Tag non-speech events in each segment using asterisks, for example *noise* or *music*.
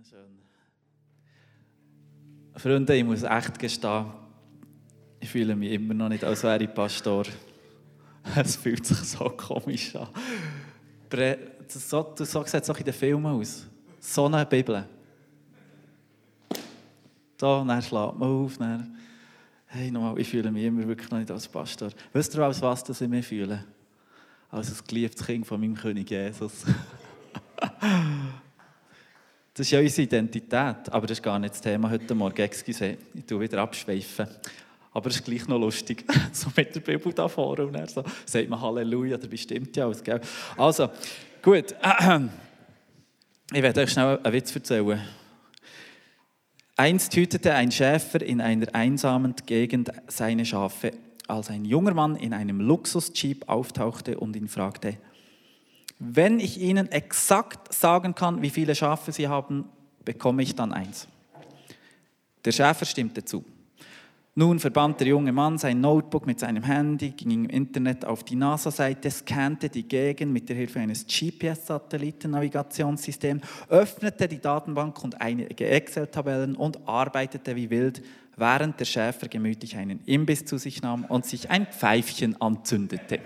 Wunderschön. Freunde, ich muss echt gestehen, ich fühle mich immer noch nicht, als wäre ich Pastor. *laughs* Es fühlt sich so komisch an. So, so sieht es auch in den Filmen aus. So eine Bibel. So, dann schlägt man auf, dann, hey, nochmal, ich fühle mich immer wirklich noch nicht als Pastor. Wisst ihr, als was ich mich fühle? Als ein geliebtes Kind von meinem König Jesus. *laughs* Das ist ja unsere Identität, aber das ist gar nicht das Thema heute Morgen. Excuse, ich tue wieder abschweifen. Aber es ist gleich noch lustig, *laughs* so mit der Bibel da vorne und dann so sagt man Halleluja, dabei stimmt ja alles, gell? Also, gut. *clears throat* Ich werde euch schnell einen Witz erzählen. Einst hütete ein Schäfer in einer einsamen Gegend seine Schafe, als ein junger Mann in einem Luxus-Jeep auftauchte und ihn fragte, wenn ich Ihnen exakt sagen kann, wie viele Schafe Sie haben, bekomme ich dann eins. Der Schäfer stimmte zu. Nun verband der junge Mann sein Notebook mit seinem Handy, ging im Internet auf die NASA-Seite, scannte die Gegend mit der Hilfe eines GPS-Satellitennavigationssystems, öffnete die Datenbank und einige Excel-Tabellen und arbeitete wie wild, während der Schäfer gemütlich einen Imbiss zu sich nahm und sich ein Pfeifchen anzündete.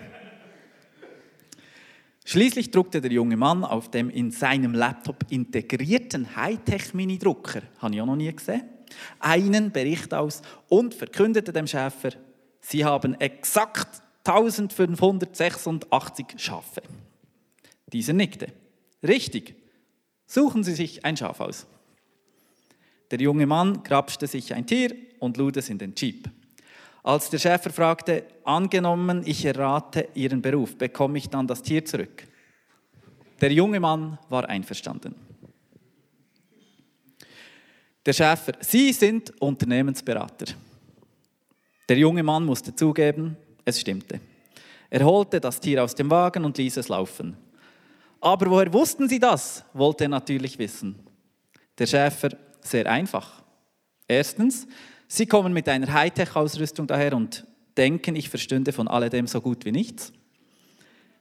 Schließlich druckte der junge Mann auf dem in seinem Laptop integrierten Hightech-Minidrucker, habe ich auch noch nie gesehen, einen Bericht aus und verkündete dem Schäfer, sie haben exakt 1586 Schafe. Dieser nickte. Richtig. Suchen Sie sich ein Schaf aus. Der junge Mann grapschte sich ein Tier und lud es in den Jeep. Als der Schäfer fragte, angenommen, ich errate Ihren Beruf, bekomme ich dann das Tier zurück? Der junge Mann war einverstanden. Der Schäfer, Sie sind Unternehmensberater. Der junge Mann musste zugeben, es stimmte. Er holte das Tier aus dem Wagen und ließ es laufen. Aber woher wussten Sie das? wollte er natürlich wissen. Der Schäfer, sehr einfach. Erstens, Sie kommen mit einer Hightech-Ausrüstung daher und denken, ich verstünde von alledem so gut wie nichts.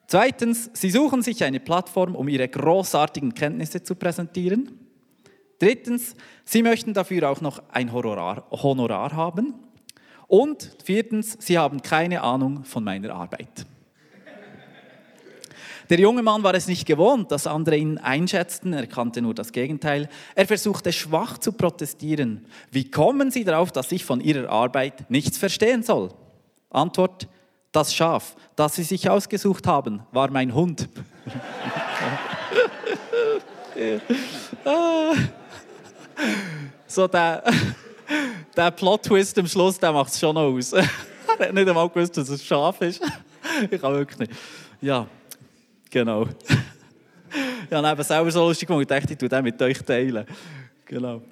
Zweitens, sie suchen sich eine Plattform, um ihre großartigen Kenntnisse zu präsentieren. Drittens, sie möchten dafür auch noch ein Honorar, Honorar haben. Und viertens, sie haben keine Ahnung von meiner Arbeit. Der junge Mann war es nicht gewohnt, dass andere ihn einschätzten, er kannte nur das Gegenteil. Er versuchte schwach zu protestieren. Wie kommen Sie darauf, dass ich von Ihrer Arbeit nichts verstehen soll? Antwort, das Schaf, das Sie sich ausgesucht haben, war mein Hund. *laughs* so der, der Plot-Twist am Schluss, der macht es schon aus. *laughs* er hat nicht einmal gewusst, dass es ein Schaf ist. ich kann wirklich nicht. Ja. Genau. ich habe eben selber so lustig gemacht, ich dachte, ich tue den mit euch teilen. Genau.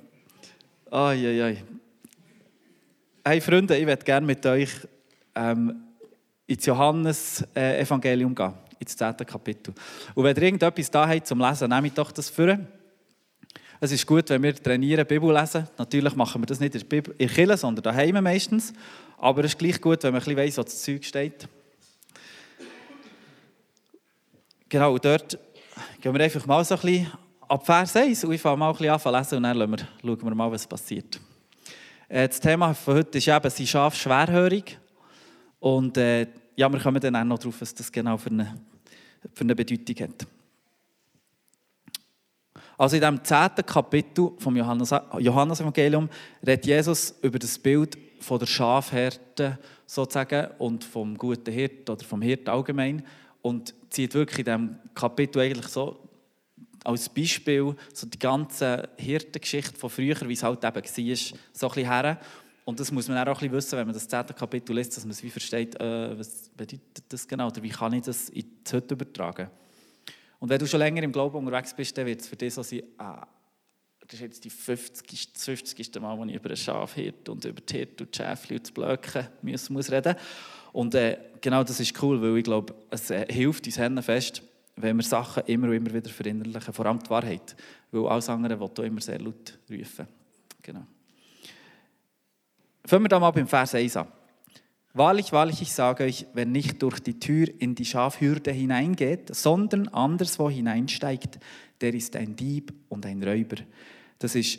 Ai, ai, ai. Hey Freunde, ich würde gerne mit euch ähm, ins Johannes-Evangelium gehen, ins 10. Kapitel. Und wenn ihr irgendetwas da habt zum Lesen, nehmt doch das für. Es ist gut, wenn wir trainieren, Bibel lesen. Natürlich machen wir das nicht in der, Bibel, in der Kirche, sondern daheim meistens. Aber es ist gleich gut, wenn man ein bisschen weiss, was das Zeug steht. Genau, dort gehen wir einfach mal so ein bisschen ab Vers 1 und ich fange mal ein bisschen an zu lesen und dann wir, schauen wir mal, was passiert. Äh, das Thema von heute ist eben, sie Schaf schwerhörig und äh, ja, wir kommen dann auch noch darauf, was das genau für eine, für eine Bedeutung hat. Also in dem zehnten Kapitel vom Johannes-Evangelium redet Jesus über das Bild von der Schafherde sozusagen und vom guten Hirt oder vom Hirt allgemein und zieht wirklich in diesem Kapitel eigentlich so als Beispiel so die ganze Hirtengeschichte von früher, wie es halt eben war, so ein bisschen her. Und das muss man auch ein bisschen wissen, wenn man das zehnte Kapitel liest, dass man es wie versteht, äh, was bedeutet das genau oder wie kann ich das in die Hütte übertragen. Und wenn du schon länger im Glauben unterwegs bist, dann wird es für dich so sein, ah, das ist jetzt die 50. das 50. Mal, wo ich über ein Schaf und über die Hirte und die Schäfchen und das Blöcken müssen, muss reden und äh, genau das ist cool, weil ich glaube, es äh, hilft uns Hände fest, wenn wir Sachen immer und immer wieder verinnerlichen, vor allem die Wahrheit. Weil alles andere will du immer sehr laut rufen. Genau. Fangen wir da mal beim Vers 1 an. Wahrlich, wahrlich, ich sage euch, wer nicht durch die Tür in die Schafhürde hineingeht, sondern anderswo hineinsteigt, der ist ein Dieb und ein Räuber. Das ist,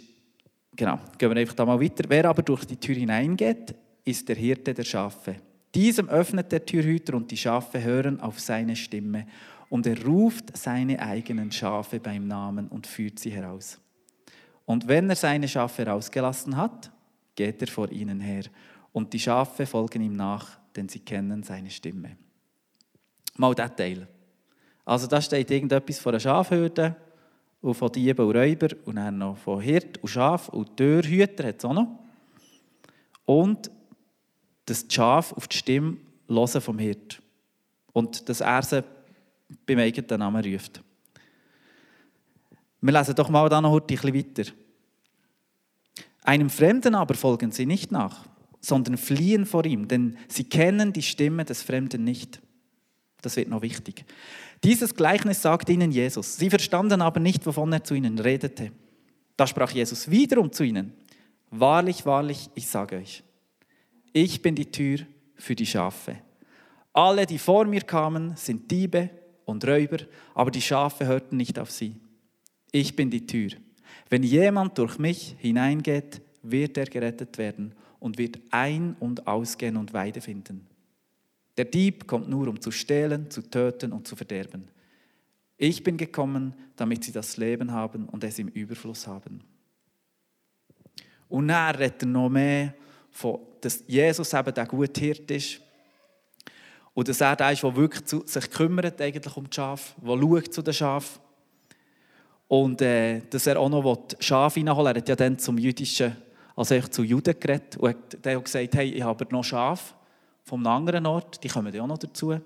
genau, gehen wir einfach da mal weiter. Wer aber durch die Tür hineingeht, ist der Hirte der Schafe. Diesem öffnet der Türhüter und die Schafe hören auf seine Stimme. Und er ruft seine eigenen Schafe beim Namen und führt sie heraus. Und wenn er seine Schafe herausgelassen hat, geht er vor ihnen her. Und die Schafe folgen ihm nach, denn sie kennen seine Stimme. Mal der Teil. Also da steht irgendetwas von einer Schafhürde und von Dieben und Räuber und dann noch von Hirt und Schaf und Türhüter hat es auch noch. Und dass die Schafe auf die Stimme vom Hirt. Und dass er sie beim eigenen Namen ruft. Wir lesen doch mal da noch ein bisschen weiter. Einem Fremden aber folgen sie nicht nach, sondern fliehen vor ihm, denn sie kennen die Stimme des Fremden nicht. Das wird noch wichtig. Dieses Gleichnis sagt ihnen Jesus. Sie verstanden aber nicht, wovon er zu ihnen redete. Da sprach Jesus wiederum zu ihnen. Wahrlich, wahrlich, ich sage euch, ich bin die Tür für die Schafe. Alle, die vor mir kamen, sind Diebe und Räuber, aber die Schafe hörten nicht auf sie. Ich bin die Tür. Wenn jemand durch mich hineingeht, wird er gerettet werden und wird ein- und ausgehen und Weide finden. Der Dieb kommt nur, um zu stehlen, zu töten und zu verderben. Ich bin gekommen, damit sie das Leben haben und es im Überfluss haben. Und er redet noch mehr von, dass Jesus eben der gute Hirt ist und dass er der ist, der wirklich zu, sich kümmert eigentlich um die Schafe, der schaut zu den Schafen. Und äh, dass er auch noch Schafe reinholen will. Er hat ja dann zum jüdischen, also zu Juden geredet und hat dann gesagt, hey, ich habe noch Schafe einem anderen Ort, die kommen ja auch noch dazu.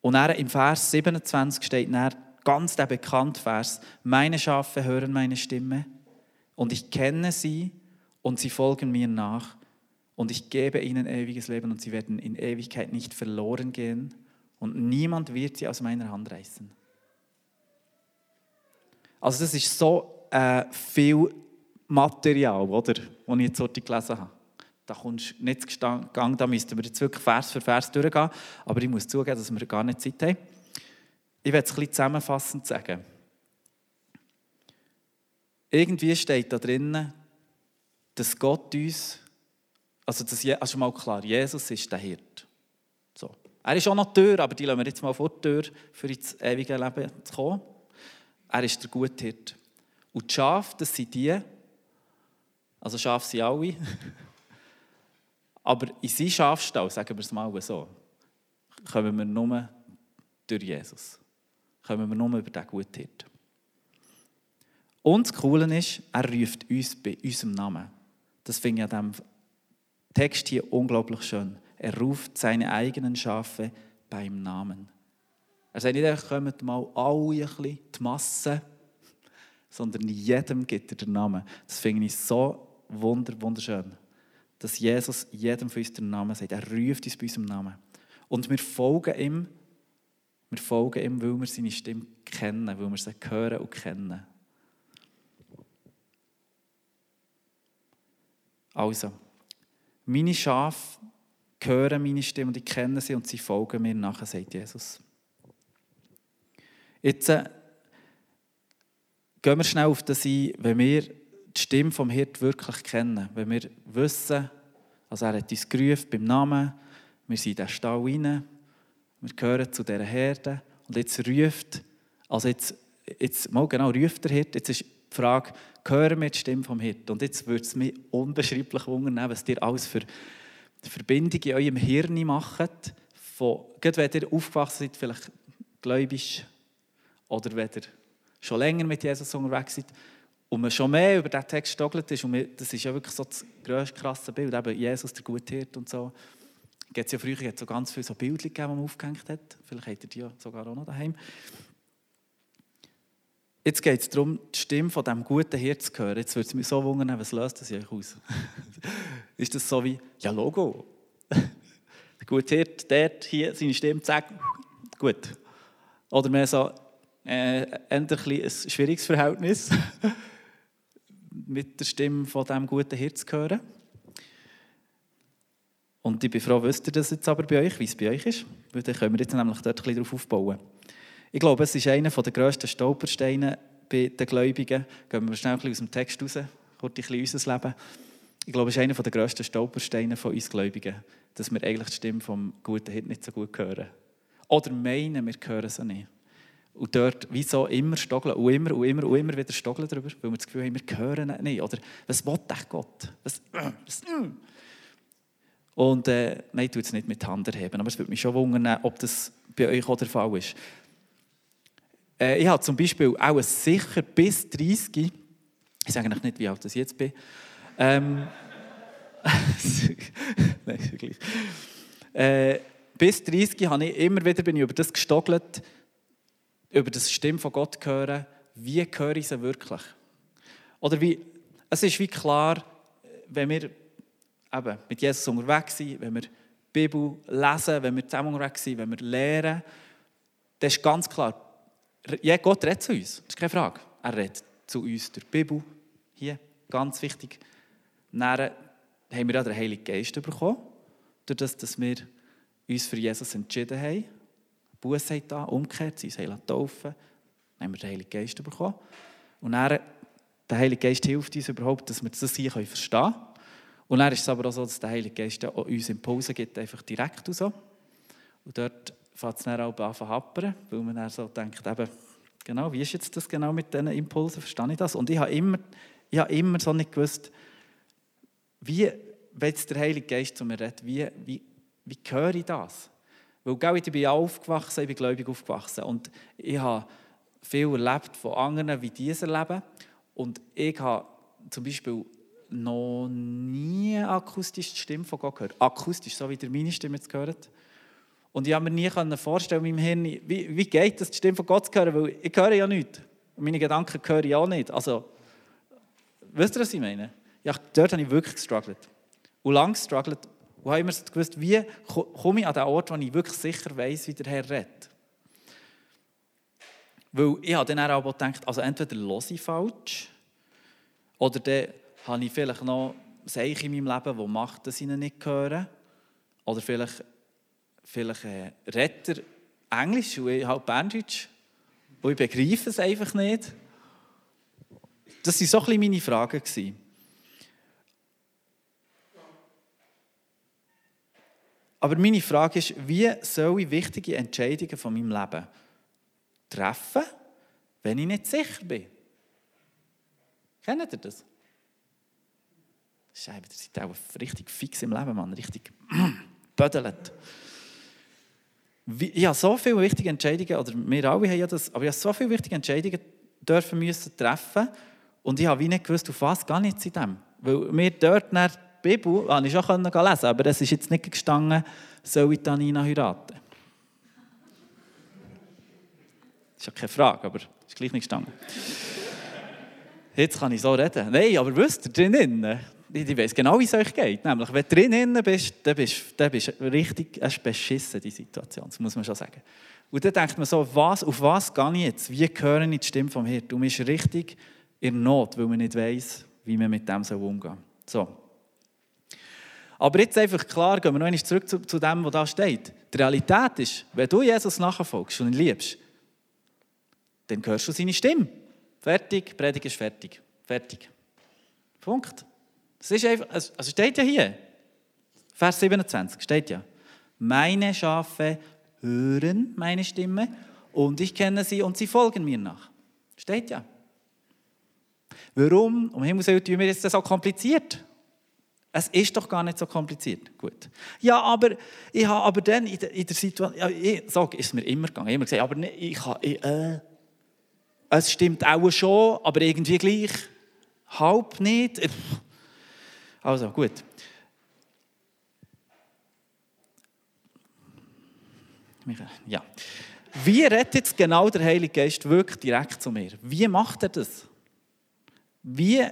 Und dann im Vers 27 steht dann ganz der bekannte Vers, meine Schafe hören meine Stimme und ich kenne sie und sie folgen mir nach und ich gebe ihnen ewiges Leben und sie werden in Ewigkeit nicht verloren gehen und niemand wird sie aus meiner Hand reißen. Also das ist so äh, viel Material, oder, das ich jetzt heute gelesen habe. Da kommst du nicht zu Gang, da müssten wir jetzt wirklich Vers für Vers durchgehen. Aber ich muss zugeben, dass wir gar nicht Zeit haben. Ich werde es ein bisschen zusammenfassend sagen. Irgendwie steht da drinnen, dass Gott uns, also, das, also mal klar, Jesus ist der Hirt. So. Er ist auch noch die Tür, aber die lassen wir jetzt mal vor die Tür, für ins ewige Leben zu kommen. Er ist der gute Hirt. Und die Schafe, das sind die, also Schafe sind alle, *laughs* aber in seinen Schafstall, sagen wir es mal so, kommen wir nur durch Jesus. Kommen wir nur über den guten Hirt. Und das Coole ist, er ruft uns bei unserem Namen. Das finde ich an diesem Text hier unglaublich schön. Er ruft seine eigenen Schafe beim Namen. Er sagt nicht, kommt mal alle ein die Masse, sondern jedem gibt er den Namen. Das finde ich so wunderschön, dass Jesus jedem von uns den Namen sagt. Er ruft uns bei unserem Namen. Und wir folgen ihm, wir folgen ihm, weil wir seine Stimme kennen, weil wir sie hören und kennen. Also, meine Schafe hören meine Stimme und ich kenne sie und sie folgen mir nachher, sagt Jesus. Jetzt äh, gehen wir schnell auf das ein, wenn wir die Stimme vom Hirt wirklich kennen, wenn wir wissen, also er hat uns gerufen beim Namen, wir sind in den Stall rein, wir gehören zu dieser Herde und jetzt ruft, also jetzt, jetzt mal genau, ruft der Hirt, jetzt ist die Frage, hören wir die Stimme vom Hirt? Und jetzt würde es mich unbeschreiblich wundern, was ihr alles für Verbindungen in eurem Hirn macht, von, gerade wenn ihr aufgewachsen seid, vielleicht gläubisch, oder wenn ihr schon länger mit Jesus unterwegs seid, und man schon mehr über diesen Text stockelt ist, und wir, das ist ja wirklich so das grösste, krasse Bild, eben Jesus, der gute Hirt und so. Gibt's ja früher so ganz viele so Bilder die man aufgehängt hat. Vielleicht habt ihr die sogar auch noch daheim. Jetzt geht es darum, die Stimme von diesem guten Hirt zu hören. Jetzt würde es mich so wundern, was löst das euch aus? *laughs* ist das so wie, ja Logo, *laughs* der gute Hirt, dort, hier, seine Stimme, zack, gut. Oder mehr so, äh, ein, ein schwieriges Verhältnis *laughs* mit der Stimme von diesem guten Hirt zu hören. Und ich bin froh, wisst ihr das jetzt aber bei euch, wie es bei euch ist? Weil dann können wir jetzt nämlich dort ein bisschen darauf aufbauen. Ich glaube, es ist einer der grössten Stolpersteine bei den Gläubigen. Gehen wir schnell aus dem Text raus, kurz ein unser Leben. Ich glaube, es ist einer der grössten Stolpersteine von uns Gläubigen, dass wir eigentlich die Stimme vom guten Hit nicht so gut hören. Oder meinen, wir hören sie nicht. Und dort, wieso immer stogeln und immer und immer und immer wieder stogeln darüber, weil wir das Gefühl haben, wir hören nicht. Oder was will echt Gott? Was, was, und äh, nein, ich tue es nicht mit Hand erheben, aber es würde mich schon wundern, ob das bei euch auch der Fall ist. Äh, ich habe zum Beispiel auch sicher bis 30, ich sage eigentlich nicht, wie alt ich jetzt bin, ähm, *laughs* nein, wirklich. Äh, bis 30 habe ich immer wieder bin ich über das gestoggelt, über das Stimme von Gott hören, wie höre ich sie wirklich? Oder wie, es ist wie klar, wenn wir eben mit Jesus unterwegs sind, wenn wir die Bibel lesen, wenn wir zusammen unterwegs sind, wenn wir lernen, dann ist ganz klar, Gott redet zu uns, das ist keine Frage. Er redet zu uns durch die Bibel, hier, ganz wichtig. Dann haben wir auch den Heiligen Geist bekommen, durch das, dass wir uns für Jesus entschieden haben Buße haben da, umgekehrt, sie uns taufen dann haben wir den Heiligen Geist bekommen. Und dann, der Heilige Geist hilft uns überhaupt, dass wir das hier verstehen können. Und dann ist es aber auch so, dass der Heilige Geist uns Impulse gibt, einfach direkt und so. Und dort fängt es dann auch an zu happern, weil man dann so denkt, eben, genau, wie ist jetzt das genau mit diesen Impulsen, verstehe ich das? Und ich habe immer, ich habe immer so nicht gewusst, wie, wenn der Heilige Geist zu mir redet, wie, wie, wie höre ich das? Weil ich bin aufgewachsen, ich bin gläubig aufgewachsen und ich habe viel erlebt von anderen, wie diese erleben. Und ich habe zum Beispiel noch nie akustisch die Stimme von Gott gehört. Akustisch, so wie ihr meine Stimme jetzt gehört. Und ich konnte mir nie vorstellen, in meinem Hirn, wie, wie geht es, die Stimme von Gott zu hören, weil ich höre ja nichts. Und meine Gedanken höre ich auch nicht. Also, wisst ihr, was ich meine? Ja, dort habe ich wirklich gestruggelt. Und lange gestruggelt. Und habe immer gewusst, wie komme ich an den Ort, wo ich wirklich sicher weiß, wie der Herr redet. Weil ich habe dann auch gedacht, also entweder höre ich falsch, oder dann habe ich vielleicht noch Zeichen in meinem Leben, die macht, dass ich ihn nicht höre. Oder vielleicht, vielleicht äh, redet er Englisch und ich halt Berndeutsch. Und ich begreife es einfach nicht. Das waren so ein meine Fragen. Aber meine Frage ist, wie soll ich wichtige Entscheidungen von meinem Leben treffen, wenn ich nicht sicher bin? Kennt ihr das? Scheibe, ihr seid auch richtig fix im Leben, Mann. Richtig *clears throat* bödelt. Ich habe so viele wichtige Entscheidungen, oder wir alle haben ja das, aber ich habe so viele wichtige Entscheidungen dürfen müssen treffen und ich habe wie nicht gewusst, auf was gar nicht in dem. Weil wir dort nach die Bibel habe ich schon lesen aber es ist jetzt nicht gestanden, soll ich Tanina heiraten? Das ist ja keine Frage, aber es ist gleich nicht gestanden. Jetzt kann ich so reden. Nein, aber wisst ihr, drinnen, ich weiß genau, wie es euch geht. Nämlich, wenn du drinnen bist, dann bist du richtig eine beschissen, die Situation. Das muss man schon sagen. Und dann denkt man so, was, auf was gehe ich jetzt? Wie höre ich die Stimme vom Hirten? Du bist richtig in Not, weil man nicht weiß, wie man mit dem umgehen soll. So. Aber jetzt einfach klar, gehen wir noch einmal zurück zu, zu dem, was da steht. Die Realität ist, wenn du Jesus nachfolgst und ihn liebst, dann hörst du seine Stimme. Fertig, Predigt ist fertig. Fertig. Punkt. Das ist einfach, also steht ja hier. Vers 27 steht ja. Meine Schafe hören meine Stimme und ich kenne sie und sie folgen mir nach. Steht ja. Warum, um Himmels Willen, tun wir jetzt das so kompliziert? Es ist doch gar nicht so kompliziert. Gut. Ja, aber ich habe aber dann in der, in der Situation, ja, ich, so ist es mir immer gegangen. Immer gesagt, aber nicht, ich habe, ich, äh, es stimmt auch schon, aber irgendwie gleich halb nicht. Also gut. Ja. Wie redet jetzt genau der Heilige Geist wirklich direkt zu mir? Wie macht er das? Wie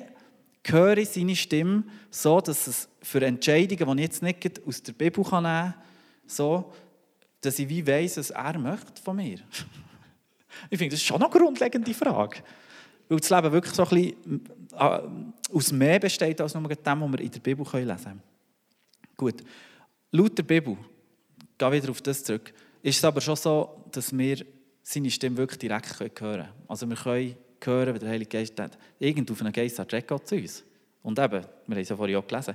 höre ich seine Stimme so, dass es für Entscheidungen, die ich jetzt nicht aus der Bibel nehmen kann, so, dass ich wie weiss, was er möchte von mir. *laughs* ich finde, das ist schon eine grundlegende Frage. Weil das Leben wirklich so ein bisschen aus mehr besteht, als nur dem, was wir in der Bibel lesen können. Gut. Laut der Bibel, ich gehe wieder auf das zurück, ist es aber schon so, dass wir seine Stimme wirklich direkt hören können. Also wir können hören, wenn der Heilige Geist hat. Irgend auf einen Geist hat Gott zu uns. Und eben, wir haben es ja vorhin auch gelesen.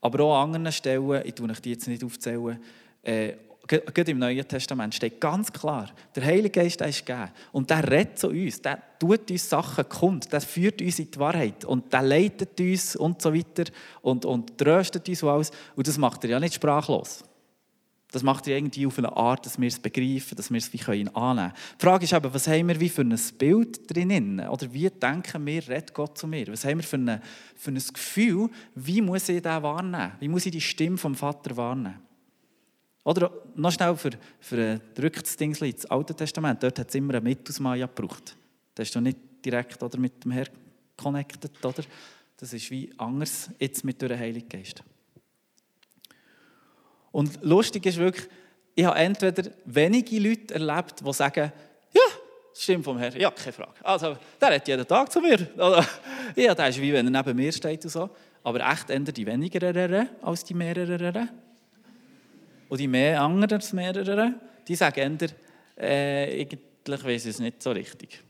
Aber auch an anderen Stellen, ich tue euch die jetzt nicht aufzählen, äh, Gerade im Neuen Testament steht ganz klar, der Heilige Geist ist gegeben. Und der redet zu uns, der tut uns Sachen kund, der führt uns in die Wahrheit und der leitet uns und so weiter und, und tröstet uns und alles. Und das macht er ja nicht sprachlos. Das macht er irgendwie auf eine Art, dass wir es begreifen, dass wir es wie können annehmen können. Die Frage ist aber, was haben wir wie für ein Bild drinnen? Oder wie denken wir, redet Gott zu mir? Was haben wir für, eine, für ein Gefühl, wie muss ich den wahrnehmen? Wie muss ich die Stimme vom Vater wahrnehmen? Oder noch schnell für, für das Ding ins Alte Testament. Dort hat es immer einen Mittelsmaya gebraucht. Da ist du nicht direkt oder, mit dem Herrn connected. Oder? Das ist wie anders jetzt mit dem Heiligen Geist. Und lustig ist wirklich, ich habe entweder wenige Leute erlebt, die sagen, ja, stimmt vom Herrn, ja, keine Frage. Also, der redet jeden Tag zu mir. Ja, der ist wie wenn er neben mir steht und so. Aber echt eher die wenigeren als die mehreren. Und die mehr anderen, mehreren, die sagen eher, äh, eigentlich weiß es nicht so richtig.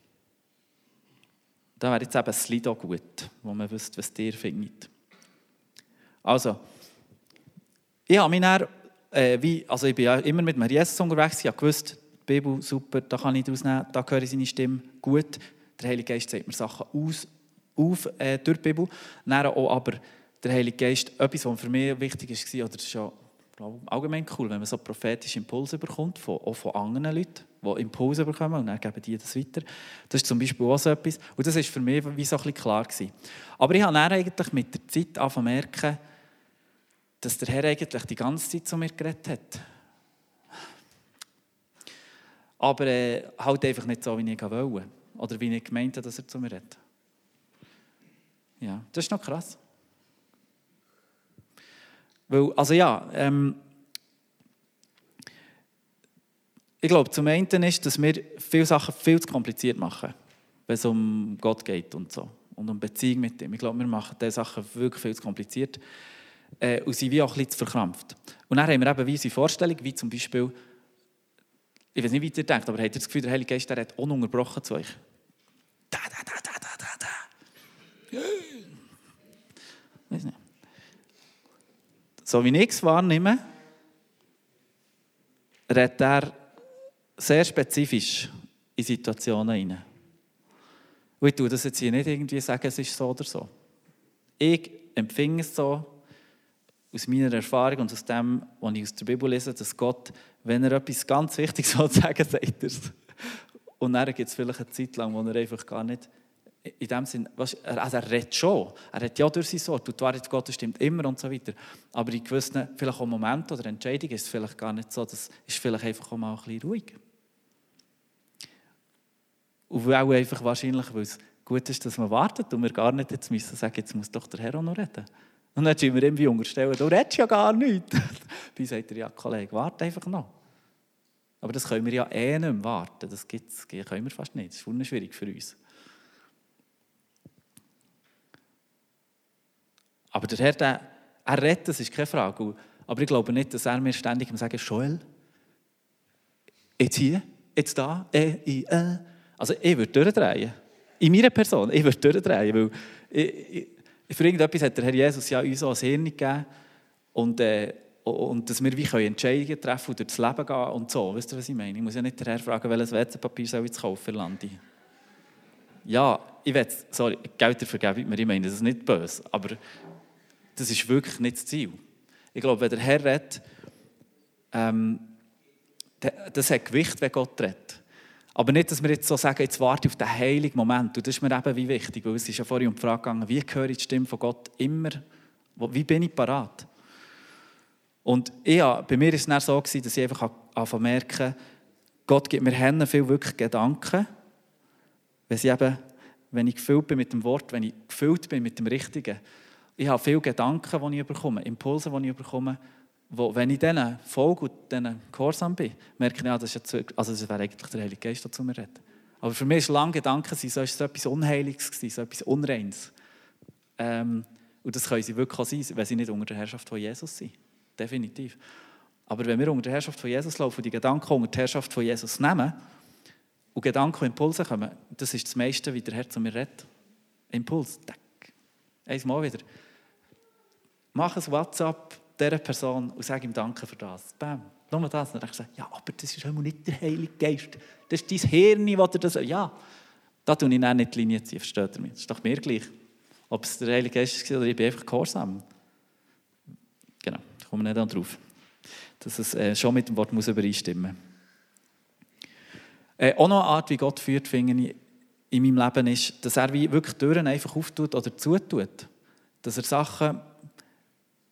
Da wäre jetzt eben auch gut, wo man wüsste, was ihr findet. Also, ich habe mich dann, äh, wie, also ich bin ja immer mit Jesus unterwegs, ich habe gewusst, die Bibel, super, da kann ich daraus nehmen, da höre ich seine Stimme, gut. Der Heilige Geist zeigt mir Sachen aus, auf äh, durch die Bibel. Dann auch aber der Heilige Geist, etwas, was für mich wichtig war, oder schon allgemein cool, wenn man so prophetische Impulse bekommt, von, auch von anderen Leuten, die Impulse bekommen und dann geben die das weiter. Das ist zum Beispiel auch so etwas. Und das war für mich wie so ein klar. Gewesen. Aber ich habe dann eigentlich mit der Zeit angefangen merken, dass der Herr eigentlich die ganze Zeit zu mir geredet hat. Aber äh, halt einfach nicht so, wie ich wollte. Oder wie ich gemeint habe, dass er zu mir redet. Ja, das ist noch krass. Weil, also ja, ähm, ich glaube, zum einen ist, dass wir viele Sachen viel zu kompliziert machen, wenn es um Gott geht und so. Und um Beziehung mit ihm. Ich glaube, wir machen diese Sachen wirklich viel zu kompliziert äh, und sind wie auch ein bisschen zu verkrampft. Und dann haben wir eben wie unsere Vorstellung, wie zum Beispiel, ich weiß nicht, wie ihr denkt, aber habt ihr das Gefühl, der Heilige Geist der hat ununterbrochen zu euch? Da, da, da, da. Weiß nicht so wie ich es wahrnehme, redet er sehr spezifisch in Situationen hinein. Und ich tue das jetzt hier nicht irgendwie sagen, es ist so oder so. Ich empfinde es so, aus meiner Erfahrung und aus dem, was ich aus der Bibel lese, dass Gott, wenn er etwas ganz Wichtiges *laughs* sagen sagt er es. Und dann gibt es vielleicht eine Zeit lang, wo er einfach gar nicht in dem Sinn, also er redet schon, er redet ja durch sein Wort und die Wahrheit Gottes stimmt immer und so weiter. Aber in gewissen, vielleicht auch Momenten oder Entscheidungen ist es vielleicht gar nicht so, das ist vielleicht einfach auch mal ein bisschen ruhig. Und auch einfach wahrscheinlich, weil es gut ist, dass man wartet und wir gar nicht jetzt müssen sagen, jetzt muss doch der Herr auch noch reden. Und dann müssen wir irgendwie unterstellen, du redest ja gar nichts. *laughs* Wie sagt er, ja Kollege, warte einfach noch. Aber das können wir ja eh nicht mehr warten, das, gibt's, das können wir fast nicht, das ist schwierig für uns. Aber der Herr, der, er rettet, das ist keine Frage. Aber ich glaube nicht, dass er mir ständig sagt, Joel, jetzt hier, jetzt da, eh, ich, äh. Also ich würde durchdrehen. In meiner Person, ich würde durchdrehen. Weil ich, ich, für irgendetwas hat der Herr Jesus ja uns auch ein Hirn gegeben. Und, äh, und dass wir wie können Entscheidungen treffen und durchs Leben gehen und so. Weißt du, was ich meine? Ich muss ja nicht der Herr fragen, welches WC-Papier soll ich jetzt kaufen, Landi. Ja, ich will, sorry, Geld vergeben mir, ich meine, das ist nicht böse, aber das ist wirklich nicht das Ziel. Ich glaube, wenn der Herr redet, ähm, das hat Gewicht, wenn Gott redet. Aber nicht, dass wir jetzt so sagen, jetzt warte ich auf den heiligen Moment. Und das ist mir eben wie wichtig, weil es ist ja vorhin um die Frage gegangen, wie höre ich die Stimme von Gott immer, wie bin ich parat? Und ja, bei mir war es dann so, dass ich einfach anfangen merken, Gott gibt mir viel wirklich Gedanken, wenn, sie eben, wenn ich gefüllt bin mit dem Wort, wenn ich gefüllt bin mit dem Richtigen, ich habe viele Gedanken, die ich bekomme, Impulse, die ich bekomme, wo, wenn ich denen folge und denen gehorsam bin, merke ich, ja, das, ist jetzt, also das wäre eigentlich der Heilige Geist, der zu mir redet. Aber für mich war lange Gedanken, so ist so etwas Unheiliges, so etwas Unreins. Ähm, und das können sie wirklich auch sein, wenn sie nicht unter der Herrschaft von Jesus sind. Definitiv. Aber wenn wir unter der Herrschaft von Jesus laufen und die Gedanken unter der Herrschaft von Jesus nehmen, Und Gedanken und Impulse kommen, das ist das meiste, wie der Herr zu mir redet. Impuls, tack. Einmal wieder. Mach ein WhatsApp dieser Person und sag ihm Danke für das. Bam. Nur das. Und dann ich gesagt, ja, aber das ist nicht der Heilige Geist. Das ist dein Hirn, das dir das... Ja, da tue ich dann nicht die Linie ziehen, versteht ihr mich? Das ist doch mir gleich. Ob es der Heilige Geist war oder ich bin einfach gehorsam. Genau, da kommen wir nicht drauf. Dass es äh, schon mit dem Wort muss übereinstimmen muss. Äh, auch noch eine Art, wie Gott führt, finde ich, in meinem Leben ist, dass er wie wirklich Türen einfach auftut oder zutut. Dass er Sachen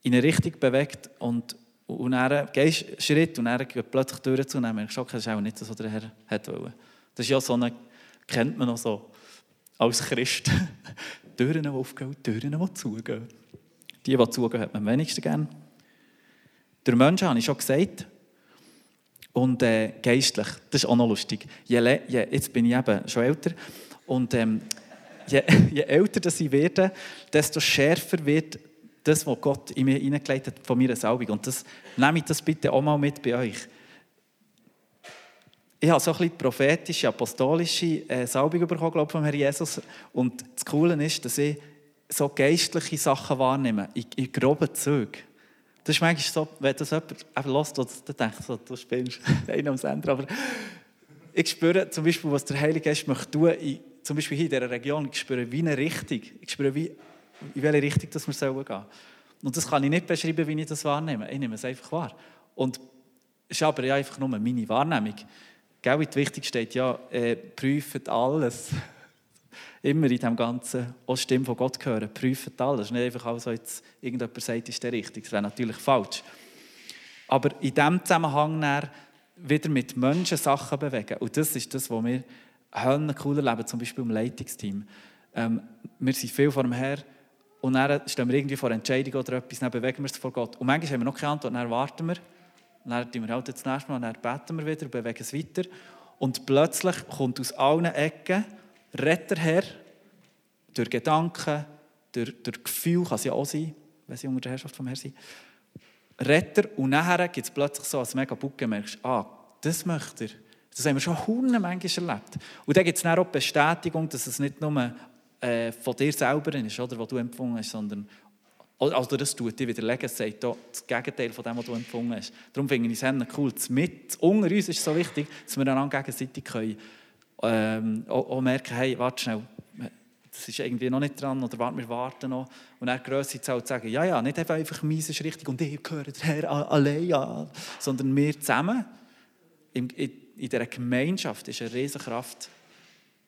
in eine Richtung bewegt und, und dann gehst einen Schritt und dann geht plötzlich Türen zu und dann okay, das ist auch nicht das, was der Herr hat wollen. Das ist ja so eine, kennt man noch so als Christ. *laughs* Türen, die aufgehen, Türen, die zugehen. Die, die zugehen, hat man am wenigsten gern. Der Mensch, habe ich schon gesagt, und äh, geistlich, das ist auch noch lustig. Je, je, jetzt bin ich eben schon älter und ähm, je, *laughs* je älter ich werde, desto schärfer wird das, was Gott in mir hineingelegt hat, von meiner Salbung. Und das, nehme ich das bitte auch mal mit bei euch. Ich habe so ein bisschen prophetische, apostolische äh, Salbung bekommen, glaube ich, vom Herrn Jesus. Und das Coole ist, dass ich so geistliche Sachen wahrnehme, in, in groben Zügen. Das ist manchmal so, wenn das jemand lässt, dann denkt so, du spielst *laughs* einen am Sender. Aber ich spüre zum Beispiel, was der Heilige Geist möchte tun, in, zum Beispiel hier in dieser Region, ich spüre wie eine Richtung. Ich spüre, wie, in welche Richtung dass wir gehen sollen. Und das kann ich nicht beschreiben, wie ich das wahrnehme. Ich nehme es einfach wahr. Und es ist aber ja einfach nur meine Wahrnehmung. Gell, wie wichtig steht, ja, äh, prüft alles. *laughs* Immer in dem Ganzen, auch die Stimme von Gott hören, prüft alles. Nicht einfach alles, was jetzt irgendjemand sagt, ist der richtig. Das wäre natürlich falsch. Aber in diesem Zusammenhang wieder mit Menschen Sachen bewegen. Und das ist das, was wir cool erleben, zum Beispiel im Leitungsteam. Ähm, wir sind viel vor dem Herr und dann stehen wir irgendwie vor einer Entscheidung oder etwas, dann bewegen wir es vor Gott. Und manchmal haben wir noch keine Antwort, dann warten wir. Dann tun wir halt das nächste Mal, dann beten wir wieder und bewegen es weiter. Und plötzlich kommt aus allen Ecken, redet der Herr, durch Gedanken, durch, durch Gefühl, kann es ja auch sein, wenn sie unter der Herrschaft vom Herrn sind, redet er und nachher gibt es plötzlich so als mega Bucke, merkst ah, das möchte er. Das haben wir schon hunde manchmal erlebt. Und dann gibt es auch die Bestätigung, dass es nicht nur äh, von dir selber ist, oder, was du empfunden hast, sondern also das tut dir widerlegen, es sagt das Gegenteil von dem, was du empfunden hast. Darum finde ich es cool. Mit, unter uns ist so wichtig, dass wir dann gegenseitig können, ähm, auch, auch merken, hey, warte schnell, das ist irgendwie noch nicht dran, oder warte, wir warten noch. Und dann grösser Zahl zu sagen, ja, ja, nicht einfach meins ist richtig und ich gehöre der Herr allein an, sondern wir zusammen in, in, in dieser Gemeinschaft ist eine riesige Kraft,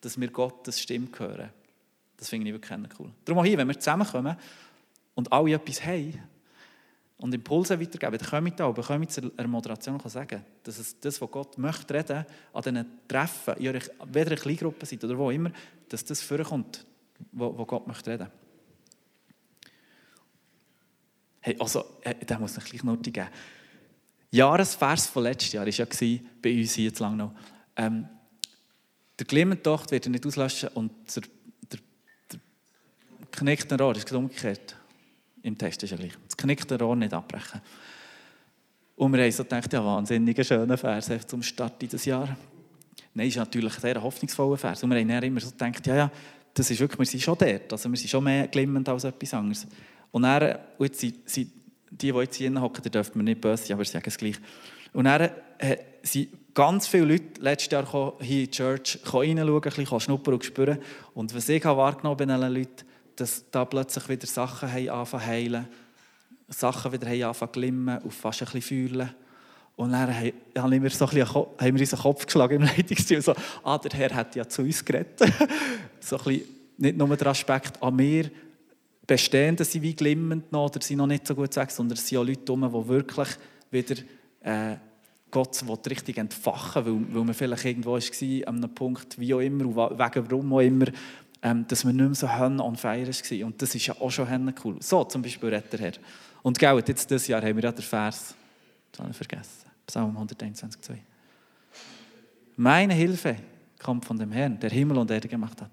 dass wir Gottes Stimme hören. Das finde ich wirklich cool. Darum auch hier, wenn wir zusammenkommen und alle etwas haben und Impulse weitergeben, dann kommen da und bekommen zur Moderation kann sagen, dass es das, was Gott möchte reden, an diesen Treffen, in weder eine Kleingruppe seid oder wo immer, dass das vorkommt, wo Gott möchte reden. Hey, also, äh, da muss ich gleich Note geben. Jahresvers von letztes Jahr war ja bei uns hier zu noch. Ähm, der Glimmendtocht wird er nicht auslöschen und der knickte Rohr ist umgekehrt. Im Test ist ja gleich. Das knickte Rohr nicht abbrechen. Und wir haben so gedacht, ja, wahnsinniger schöner Vers zum Start dieses Jahr. Nein, ist natürlich ein sehr hoffnungsvoller Vers. Und wir haben immer so gedacht, ja, ja, das ist wirklich, wir sind schon dort. Also wir sind schon mehr glimmend als etwas anderes. Und dann, und jetzt sind, sind die, die jetzt hier hocken, die dürfen mir nicht böse sein, aber sie sagen es gleich. Und dann äh, sind ganz viele Leute letztes Jahr hier in die Church reinschauen, ein bisschen schnuppern und spüren. Und was ich habe wahrgenommen bei diesen Leuten, dass da plötzlich wieder Sachen anfangen heilen, Sachen wieder anfangen glimmen und fast ein bisschen fühlen. Und dann haben wir, so ein bisschen, haben wir uns den Kopf geschlagen im *laughs* Leitungsteam, so, ah, der Herr hat ja zu uns geredet. *laughs* so ein bisschen, nicht nur der Aspekt an mir, Bestehenden sind wie glimmend noch oder sind noch nicht so gut weg, sondern es sind auch Leute herum, die wirklich wieder äh, Gott richtig entfachen weil, weil man vielleicht irgendwo war, an einem Punkt, wie auch immer, und wegen warum auch immer, ähm, dass man nicht mehr so hön on fire war. Und das ist ja auch schon cool. So zum Beispiel redet der Herr. Und gell, jetzt dieses Jahr haben wir ja den Vers, das habe ich vergessen, Psalm 121, 2. Meine Hilfe kommt von dem Herrn, der Himmel und Erde gemacht hat.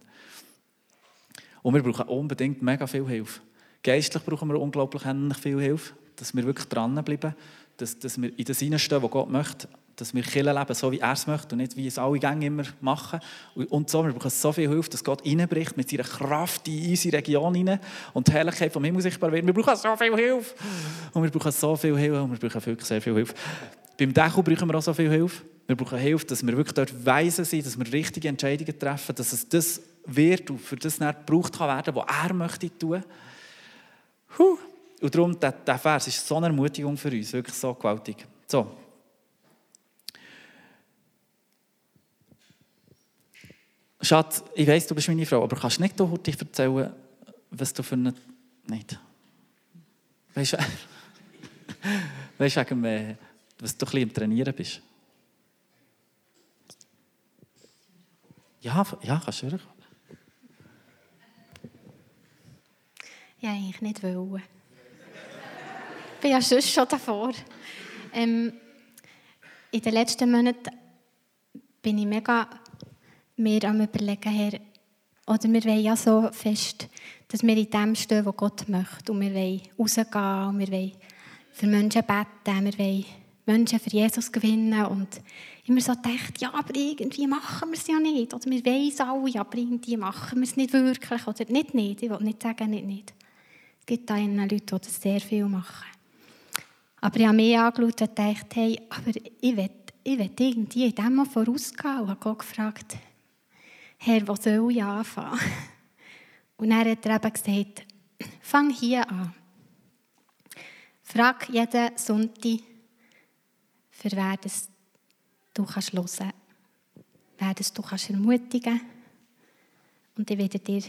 Und wir brauchen unbedingt mega viel Hilfe. Geistlich brauchen wir unglaublich viel Hilfe, dass wir wirklich dranbleiben, dass, dass wir in das hineinstehen, was Gott möchte. Dass wir Kirche leben, so wie er es möchte und nicht wie es alle Gänge immer machen. Und so, wir brauchen so viel Hilfe, dass Gott reinbricht mit seiner Kraft in unsere Region hinein und die Herrlichkeit vom Himmel sichtbar wird. Wir brauchen so viel Hilfe. Und wir brauchen so viel Hilfe und wir brauchen wirklich sehr viel Hilfe. Beim Deko brauchen wir auch so viel Hilfe. Wir brauchen Hilfe, dass wir wirklich dort weise sind, dass wir richtige Entscheidungen treffen, dass es das wird und für das nicht gebraucht kann werden, was er möchte tun. Huh. Und darum, dieser Vers ist so eine Ermutigung für uns, wirklich so gewaltig. So. Schatz, ich weiss, du bist meine Frau, aber kannst nicht heute erzählen, was du für eine... Nicht. Weißt du, *laughs* weißt du äh, was du ein bisschen im Trainieren bist? Ja, ja kannst du hören. Ja, eigentlich nicht wollen. Ich bin ja sonst schon davor. Ähm, in den letzten Monaten bin ich mega mir am überlegen, Herr, oder wir wollen ja so fest, dass wir in dem stehen, was Gott möchte. Und wir wollen rausgehen, und wir wollen für Menschen beten, wir wollen Menschen für Jesus gewinnen. Und immer so gedacht, ja, aber irgendwie machen wir es ja nicht. Oder wir wollen es alle, aber irgendwie machen wir es nicht wirklich. Oder nicht, nicht. Ich will nicht sagen, nicht, nicht. Es gibt da Leute, die das sehr viel machen. Aber ich habe mich angeschaut und gedacht, hey, aber ich will, ich will irgendwie in dem mal vorausgehen. Und habe Gott gefragt, Herr, wo soll ich anfangen? Und dann hat er eben gesagt, fang hier an. Frag jeden Sonntag, für wer das du kannst hören wer das du kannst ermutigen Und ich werde dir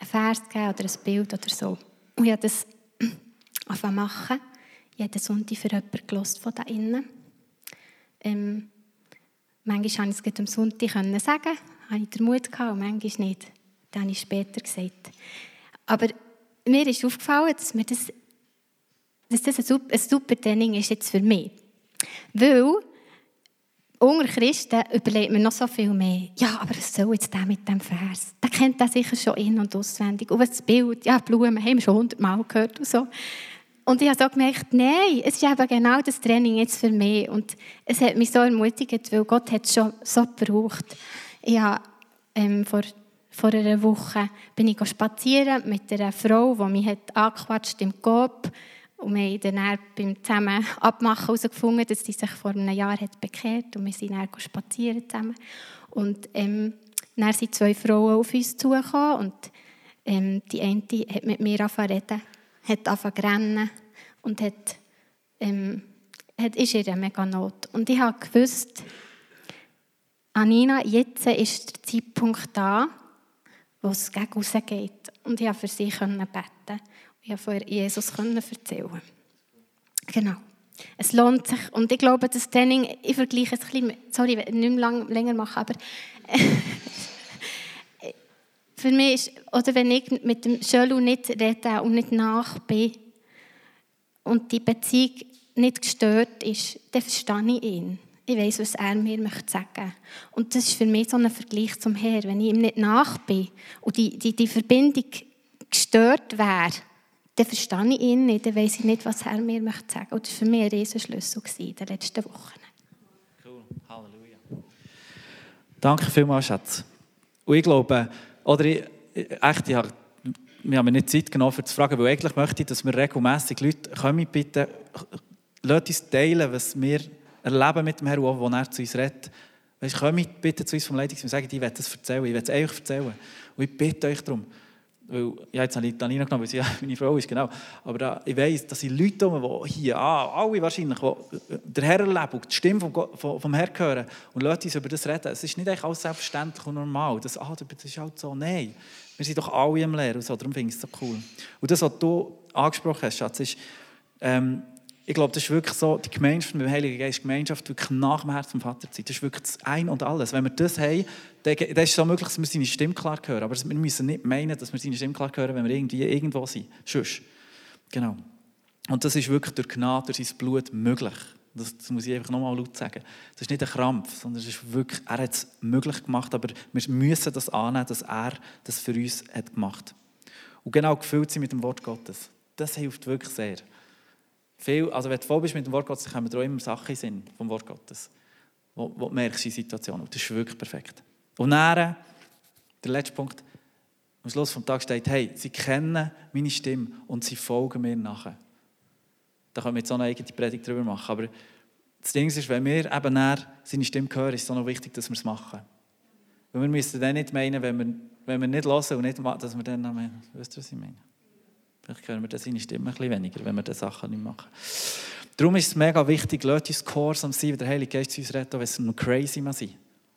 einen Vers geben oder ein Bild oder so. Und ich habe das *clears throat* angefangen machen jeden Sonntag für jemanden von da innen. Ähm, manchmal konnte ich es am Sonntag sagen, habe ich den Mut gehabt und manchmal nicht. Das habe ich später gesagt. Aber mir ist aufgefallen, dass, mir das, dass das ein super Training ist jetzt für mich. Weil unter Christen überlegt man noch so viel mehr. Ja, aber was soll jetzt der mit dem Vers? Der kennt das sicher schon in- und auswendig. Und das Bild, ja, Blumen haben wir schon hundertmal gehört und so. Und ich habe so gemerkt, nein, es ist eben genau das Training jetzt für mich. Und es hat mich so ermutigt, weil Gott hat es schon so gebraucht. Ich habe, ähm, vor, vor einer Woche bin ich spazieren mit einer Frau, die mich hat angequatscht im Coop und wir haben dann beim zusammen Abmachen herausgefunden, dass sie sich vor einem Jahr hat bekehrt und wir sind dann spazieren zusammen. Und ähm, dann sind zwei Frauen auf uns zugekommen und ähm, die eine hat mit mir angefangen reden hat angefangen zu rennen und hat, ähm, hat, ist in mega Not. Und ich habe gewusst, Anina, jetzt ist der Zeitpunkt da, wo es gegen raus geht. Und ich konnte für sie beten. Ich konnte von Jesus erzählen. Genau. Es lohnt sich. Und ich glaube, das Training, ich vergleiche es ein bisschen, sorry, ich will nicht mehr lang, länger machen, aber *laughs* für mich ist, oder wenn ich mit dem Schölu nicht rede und nicht nach bin und die Beziehung nicht gestört ist, dann verstehe ich ihn. Ich weiß, was er mir möchte sagen. Und das ist für mich so ein Vergleich zum Herrn. Wenn ich ihm nicht nach bin und die, die, die Verbindung gestört wäre, dann verstehe ich ihn nicht, dann weiß ich nicht, was er mir möchte sagen. Und das war für mich ein Riesenschlüssel in den letzten Wochen. Cool, Halleluja. Danke vielmals, Schatz. Und ich glaube, oder ich, echt, ich habe, wir haben nicht Zeit genommen, um zu fragen, weil eigentlich möchte ich, dass wir regelmässig Leute kommen, bitte, lasst uns teilen, was wir erleben mit dem Herrn, wo er zu uns redet. Weißt, kommt bitte zu uns vom Leitungsteam und sagt, ich will das erzählen, ich will es euch erzählen. Und ich bitte euch darum, weil, ja, jetzt habe ich Tanina genommen, weil sie *laughs* meine Frau ist, genau. Aber da, ich weiss, dass sind Leute die hier, ah, alle wahrscheinlich, die den Herrn erleben und die Stimme vom, vom, Herrn hören und Leute uns über das reden. Es ist nicht alles selbstverständlich und normal. Das, ah, das ist halt so. Nein, wir sind doch alle im Lehr so, darum finde ich es so cool. Und das, was du angesprochen hast, Schatz, ist, ähm, ich glaube, das ist wirklich so, die Gemeinschaft mit dem Heiligen Geist, Gemeinschaft wirklich nach dem Herzen vom Vater zu sein. Das ist wirklich das Ein und Alles. Wenn wir das haben, dann, ist es so möglich, dass wir seine Stimme klar hören. Aber wir müssen nicht meinen, dass wir seine Stimme klar hören, wenn wir irgendwie irgendwo sind. Sonst. Genau. Und das ist wirklich durch Gnade, durch sein Blut möglich. Das, das muss ich einfach nochmal laut sagen. Das ist nicht ein Krampf, sondern es ist wirklich, er hat es möglich gemacht, aber wir müssen das annehmen, dass er das für uns hat gemacht hat. Und genau gefüllt sein mit dem Wort Gottes. Das hilft wirklich sehr. Viel, also wenn du voll bist mit dem Wort Gottes, dann kommen dir immer Sachen in Sinn vom Wort Gottes. wo, wo du merkst in Situationen. Das ist wirklich perfekt. Und dann, der letzte Punkt, am Schluss des Tages steht, hey, sie kennen meine Stimme und sie folgen mir nachher. Da können wir jetzt auch eine eigene Predigt darüber machen. Aber das Ding ist, wenn wir eben näher seine Stimme hören, ist es auch noch wichtig, dass wir es machen. Weil wir müssen dann nicht meinen, wenn wir, wenn wir nicht hören und nicht machen, dass wir dann meinen, weißt du, was ich meine? Vielleicht hören wir dann seine Stimme ein bisschen weniger, wenn wir diese Sachen nicht machen. Darum ist es mega wichtig, lasst uns gehorsam sein, wie der Heilige Geist uns redet, wenn es noch crazy sein.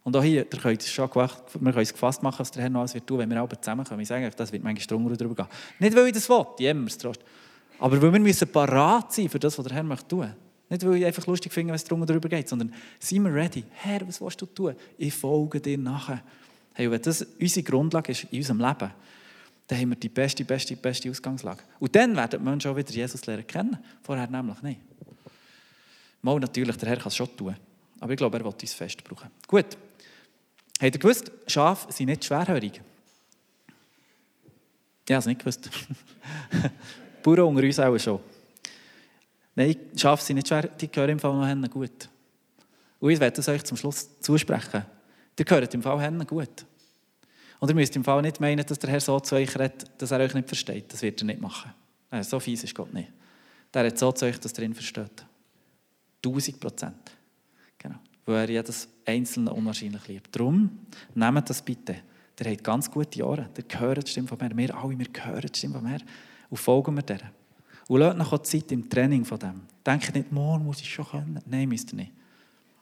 Und auch hier, ihr könnt es schon gemacht, wir können es gefasst machen, was der Herr noch alles wird tun, wenn wir alle zusammenkommen. Ich sage euch, das wird manchmal Strungen darüber gehen. Nicht, weil ich das will, immer Trost. Aber weil wir müssen parat sein für das, was der Herr möchte tun. Nicht, weil ich einfach lustig finde, wenn es drunter darüber geht, sondern sind wir ready. Herr, was willst du tun? Ich folge dir nachher. Hey, wenn das unsere Grundlage ist in unserem Leben, dann haben wir die beste, beste, beste Ausgangslage. Und dann werden die Menschen auch wieder Jesus lernen kennen. Vorher nämlich nicht. Mal natürlich, der Herr kann es schon tun. Aber ich glaube, er will uns fest brauchen. Gut. Habt ihr gewusst, Schafe sind nicht schwerhörig? Ja, es nicht gewusst. *laughs* Bauern unter uns auch schon. Nein, Schafe sind nicht schwer, die gehören im Fall noch gut. Und ich werde es euch zum Schluss zusprechen. Die gehören im Fall Hennen gut. Und ihr müsst im Fall nicht meinen, dass der Herr so zu euch redet, dass er euch nicht versteht. Das wird er nicht machen. So fies ist Gott nicht. Der hat so zu euch, dass ihr ihn versteht. 1000 Prozent. Genau. Weil er jedes Einzelne unwahrscheinlich liebt. Darum, nehmt das bitte. Der hat ganz gute Jahre. Der hört die Stimme von mir. Wir alle, wir hören die Stimme von mir. Und folgen wir der. Und lasst noch Zeit im Training von dem. Denkt nicht, morgen muss ich schon können. Nein, müsst ihr nicht.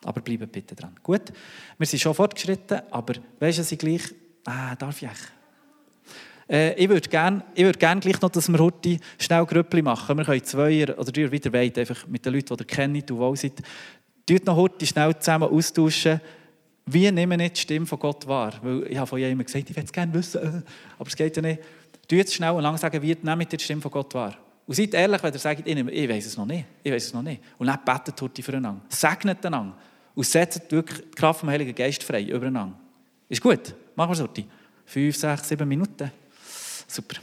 Aber bleibt bitte dran. Gut, wir sind schon fortgeschritten, aber weißt du, ich gleich. Ah, darf ich äh, ich würde gerne würd gern gleich noch, dass wir heute schnell Grüppli machen. Wir können zwei oder drei wieder weit, einfach mit den Leuten, die ihr kennt und wohl seid. Tut noch heute schnell zusammen austauschen. Wie nehmen wir die Stimme von Gott wahr? Weil ich habe von jemandem gesagt, ich würde es gerne wissen, äh, aber es geht ja nicht. Tut jetzt schnell und lang sagen, wie nehmen wir die Stimme von Gott wahr? Und seid ehrlich, wenn ihr sagt, ich, ich weiß es noch nicht. Ich weiß es noch nicht. Und dann betet heute füreinander. Segnet einander. Und setzt wirklich die Kraft vom Heiligen Geist frei übereinander. Ist gut? Machen wir es heute. Fünf, sechs, sieben Minuten. Super.